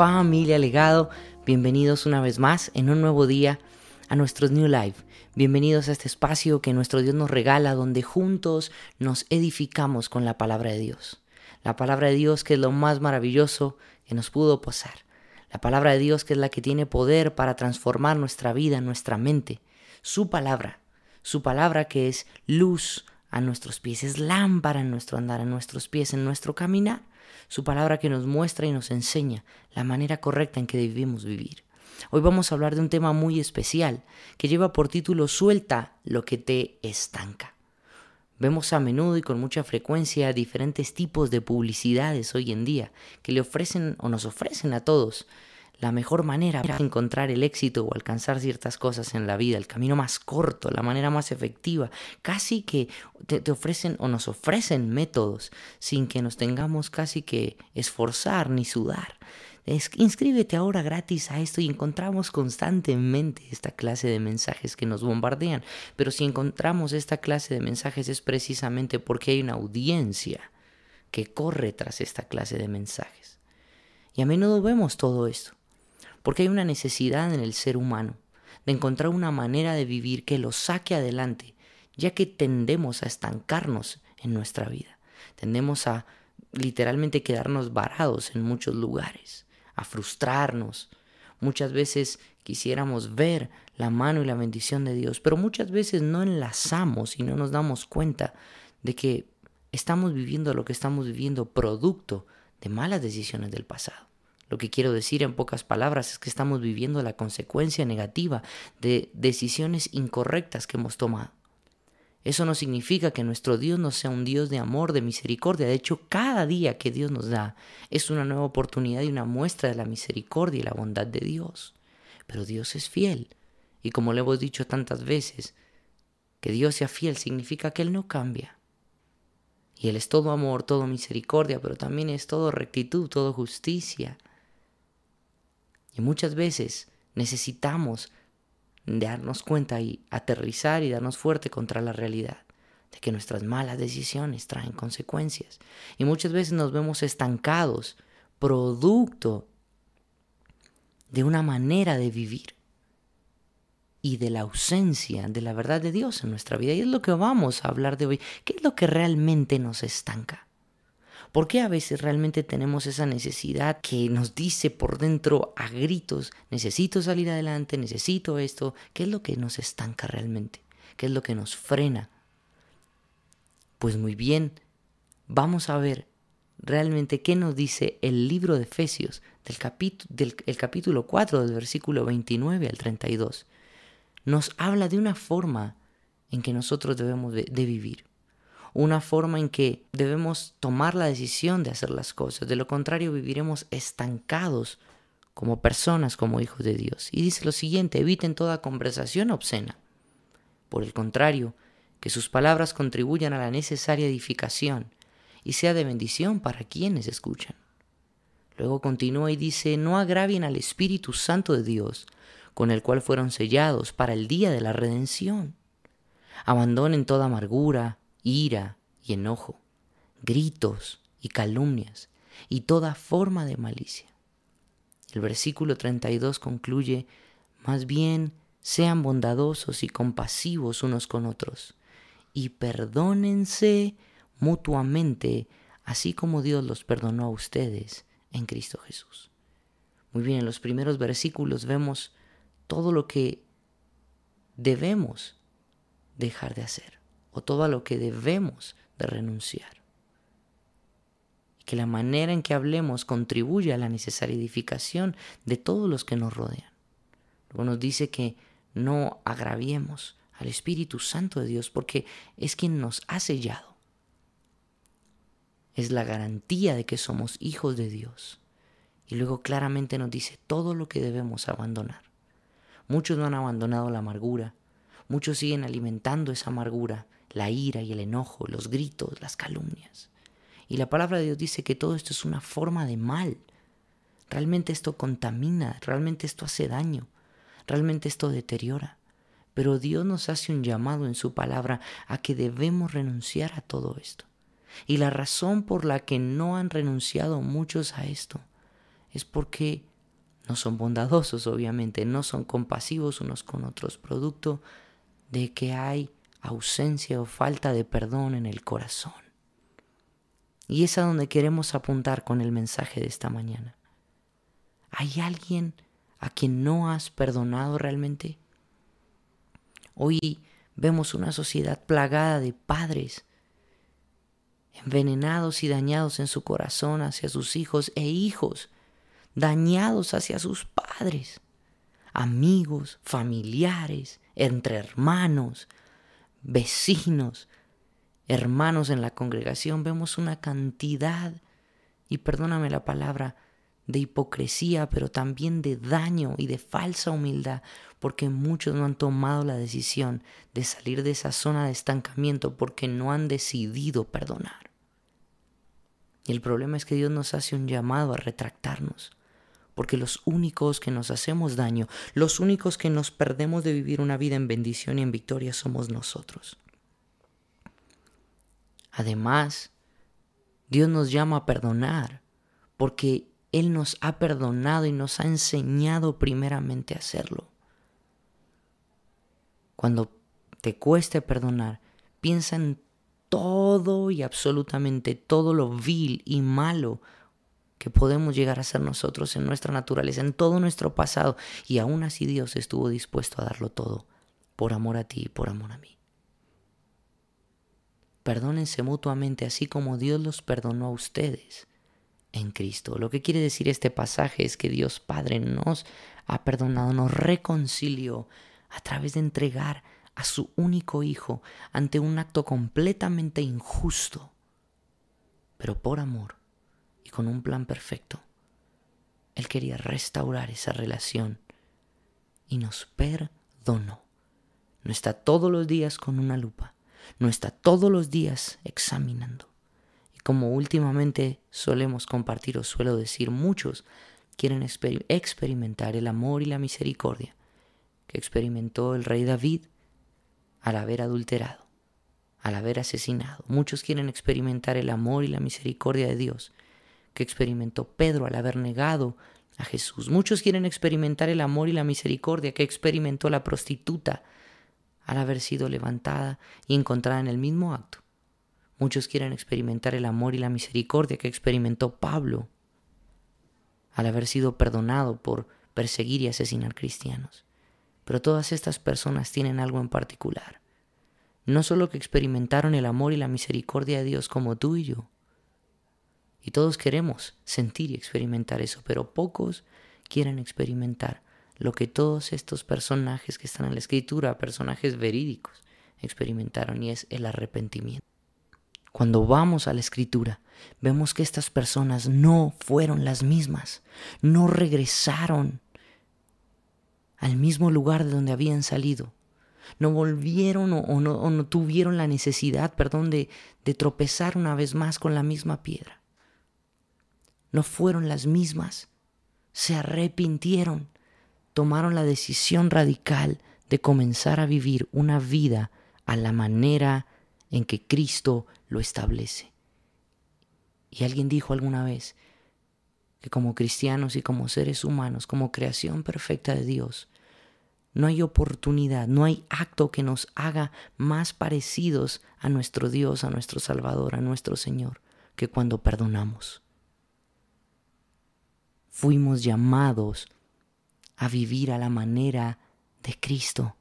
familia legado, bienvenidos una vez más en un nuevo día a nuestros New Life. Bienvenidos a este espacio que nuestro Dios nos regala donde juntos nos edificamos con la palabra de Dios. La palabra de Dios que es lo más maravilloso que nos pudo pasar. La palabra de Dios que es la que tiene poder para transformar nuestra vida, nuestra mente. Su palabra, su palabra que es luz a nuestros pies, es lámpara en nuestro andar, en nuestros pies, en nuestro caminar su palabra que nos muestra y nos enseña la manera correcta en que debemos vivir. Hoy vamos a hablar de un tema muy especial que lleva por título Suelta lo que te estanca. Vemos a menudo y con mucha frecuencia diferentes tipos de publicidades hoy en día que le ofrecen o nos ofrecen a todos la mejor manera para encontrar el éxito o alcanzar ciertas cosas en la vida, el camino más corto, la manera más efectiva. Casi que te, ofrecen o nos ofrecen métodos sin que nos tengamos casi que esforzar ni sudar. Inscríbete ahora gratis a esto y encontramos constantemente esta clase de mensajes que nos bombardean. Pero si encontramos esta clase de mensajes es precisamente porque hay una audiencia que corre tras esta clase de mensajes. Y a menudo vemos todo esto porque hay una necesidad en el ser humano de encontrar una manera de vivir que lo saque adelante, ya que tendemos a estancarnos en nuestra vida, tendemos a literalmente quedarnos varados en muchos lugares, a frustrarnos. Muchas veces quisiéramos ver la mano y la bendición de Dios, pero muchas veces no enlazamos y no nos damos cuenta de que estamos viviendo lo que estamos viviendo producto de malas decisiones del pasado. Lo que quiero decir en pocas palabras es que estamos viviendo la consecuencia negativa de decisiones incorrectas que hemos tomado. Eso no significa que nuestro Dios no sea un Dios de amor, de misericordia. De hecho, cada día que Dios nos da es una nueva oportunidad y una muestra de la misericordia y la bondad de Dios. Pero Dios es fiel. Y como le hemos dicho tantas veces, que Dios sea fiel significa que Él no cambia. Y Él es todo amor, todo misericordia, pero también es todo rectitud, todo justicia. Muchas veces necesitamos darnos cuenta y aterrizar y darnos fuerte contra la realidad de que nuestras malas decisiones traen consecuencias. Y muchas veces nos vemos estancados, producto de una manera de vivir y de la ausencia de la verdad de Dios en nuestra vida. Y es lo que vamos a hablar de hoy. ¿Qué es lo que realmente nos estanca? ¿Por qué a veces realmente tenemos esa necesidad que nos dice por dentro a gritos, necesito salir adelante, necesito esto? ¿Qué es lo que nos estanca realmente? ¿Qué es lo que nos frena? Pues muy bien, vamos a ver realmente qué nos dice el libro de Efesios del, del el capítulo 4 del versículo 29 al 32. Nos habla de una forma en que nosotros debemos de vivir una forma en que debemos tomar la decisión de hacer las cosas. De lo contrario, viviremos estancados como personas, como hijos de Dios. Y dice lo siguiente, eviten toda conversación obscena. Por el contrario, que sus palabras contribuyan a la necesaria edificación y sea de bendición para quienes escuchan. Luego continúa y dice, no agravien al Espíritu Santo de Dios, con el cual fueron sellados para el día de la redención. Abandonen toda amargura, ira y enojo, gritos y calumnias y toda forma de malicia. El versículo 32 concluye, más bien sean bondadosos y compasivos unos con otros y perdónense mutuamente, así como Dios los perdonó a ustedes en Cristo Jesús. Muy bien, en los primeros versículos vemos todo lo que debemos dejar de hacer o todo a lo que debemos de renunciar. Y que la manera en que hablemos contribuye a la necesaria edificación de todos los que nos rodean. Luego nos dice que no agraviemos al Espíritu Santo de Dios porque es quien nos ha sellado. Es la garantía de que somos hijos de Dios. Y luego claramente nos dice todo lo que debemos abandonar. Muchos no han abandonado la amargura, muchos siguen alimentando esa amargura la ira y el enojo, los gritos, las calumnias. Y la palabra de Dios dice que todo esto es una forma de mal. Realmente esto contamina, realmente esto hace daño, realmente esto deteriora. Pero Dios nos hace un llamado en su palabra a que debemos renunciar a todo esto. Y la razón por la que no han renunciado muchos a esto es porque no son bondadosos, obviamente, no son compasivos unos con otros, producto de que hay ausencia o falta de perdón en el corazón. Y es a donde queremos apuntar con el mensaje de esta mañana. ¿Hay alguien a quien no has perdonado realmente? Hoy vemos una sociedad plagada de padres envenenados y dañados en su corazón hacia sus hijos e hijos, dañados hacia sus padres, amigos, familiares, entre hermanos, vecinos, hermanos en la congregación. Vemos una cantidad, y perdóname la palabra, de hipocresía, pero también de daño y de falsa humildad, porque muchos no han tomado la decisión de salir de esa zona de estancamiento porque no han decidido perdonar. Y el problema es que Dios nos hace un llamado a retractarnos, porque los únicos que nos hacemos daño, los únicos que nos perdemos de vivir una vida en bendición y en victoria somos nosotros. Además, Dios nos llama a perdonar, porque Él nos ha perdonado y nos ha enseñado primeramente a hacerlo. Cuando te cueste perdonar, piensa en todo y absolutamente todo lo vil y malo que podemos llegar a ser nosotros en nuestra naturaleza, en todo nuestro pasado, y aún así Dios estuvo dispuesto a darlo todo por amor a ti y por amor a mí. Perdónense mutuamente así como Dios los perdonó a ustedes en Cristo. Lo que quiere decir este pasaje es que Dios Padre nos ha perdonado, nos reconcilió a través de entregar a su único hijo ante un acto completamente injusto, pero por amor con un plan perfecto. Él quería restaurar esa relación y nos perdonó. No está todos los días con una lupa, no está todos los días examinando. Y como últimamente solemos compartir o suelo decir, muchos quieren experimentar el amor y la misericordia que experimentó el rey David al haber adulterado, al haber asesinado. Muchos quieren experimentar el amor y la misericordia de Dios que experimentó Pedro al haber negado a Jesús. Muchos quieren experimentar el amor y la misericordia que experimentó la prostituta al haber sido levantada y encontrada en el mismo acto. Muchos quieren experimentar el amor y la misericordia que experimentó Pablo al haber sido perdonado por perseguir y asesinar cristianos. Pero todas estas personas tienen algo en particular. No solo que experimentaron el amor y la misericordia de Dios como tú y yo. Y todos queremos sentir y experimentar eso, pero pocos quieren experimentar lo que todos estos personajes que están en la escritura, personajes verídicos, experimentaron y es el arrepentimiento. Cuando vamos a la escritura, vemos que estas personas no fueron las mismas, no regresaron al mismo lugar de donde habían salido. No volvieron o, no, tuvieron la necesidad, perdón, de, de tropezar una vez más con la misma piedra. No fueron las mismas. Se arrepintieron. Tomaron la decisión radical de comenzar a vivir una vida a la manera en que Cristo lo establece. Y alguien dijo alguna vez que como cristianos y como seres humanos, como creación perfecta de Dios, no hay oportunidad, no hay acto que nos haga más parecidos a nuestro Dios, a nuestro Salvador, a nuestro Señor, que cuando perdonamos. Fuimos llamados a vivir a la manera de Cristo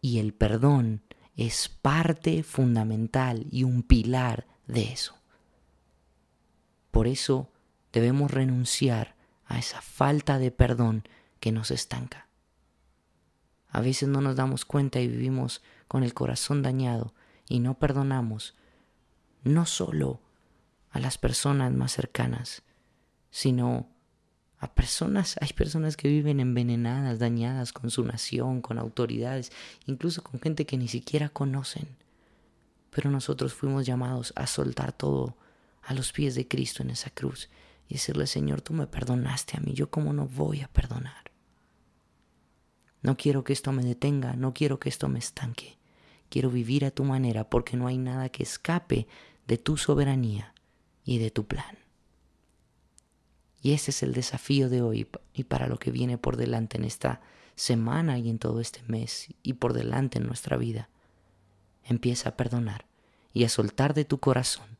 y el perdón es parte fundamental y un pilar de eso. Por eso debemos renunciar a esa falta de perdón que nos estanca. A veces no nos damos cuenta y vivimos con el corazón dañado y no perdonamos no solo a las personas más cercanas, sino a personas, hay personas que viven envenenadas, dañadas con su nación, con autoridades, incluso con gente que ni siquiera conocen. Pero nosotros fuimos llamados a soltar todo a los pies de Cristo en esa cruz y decirle, Señor, tú me perdonaste a mí, yo cómo no voy a perdonar. No quiero que esto me detenga, no quiero que esto me estanque. Quiero vivir a tu manera porque no hay nada que escape de tu soberanía y de tu plan. Y ese es el desafío de hoy y para lo que viene por delante en esta semana y en todo este mes y por delante en nuestra vida. Empieza a perdonar y a soltar de tu corazón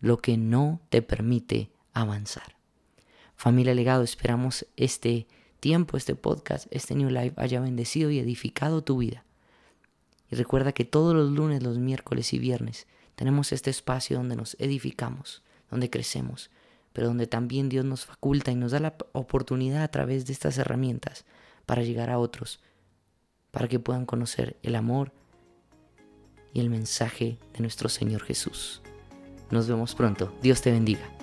lo que no te permite avanzar. Familia Legado, esperamos este tiempo, este podcast, este New Life haya bendecido y edificado tu vida. Y recuerda que todos los lunes, los miércoles y viernes tenemos este espacio donde nos edificamos, donde crecemos, pero donde también Dios nos faculta y nos da la oportunidad a través de estas herramientas para llegar a otros, para que puedan conocer el amor y el mensaje de nuestro Señor Jesús. Nos vemos pronto. Dios te bendiga.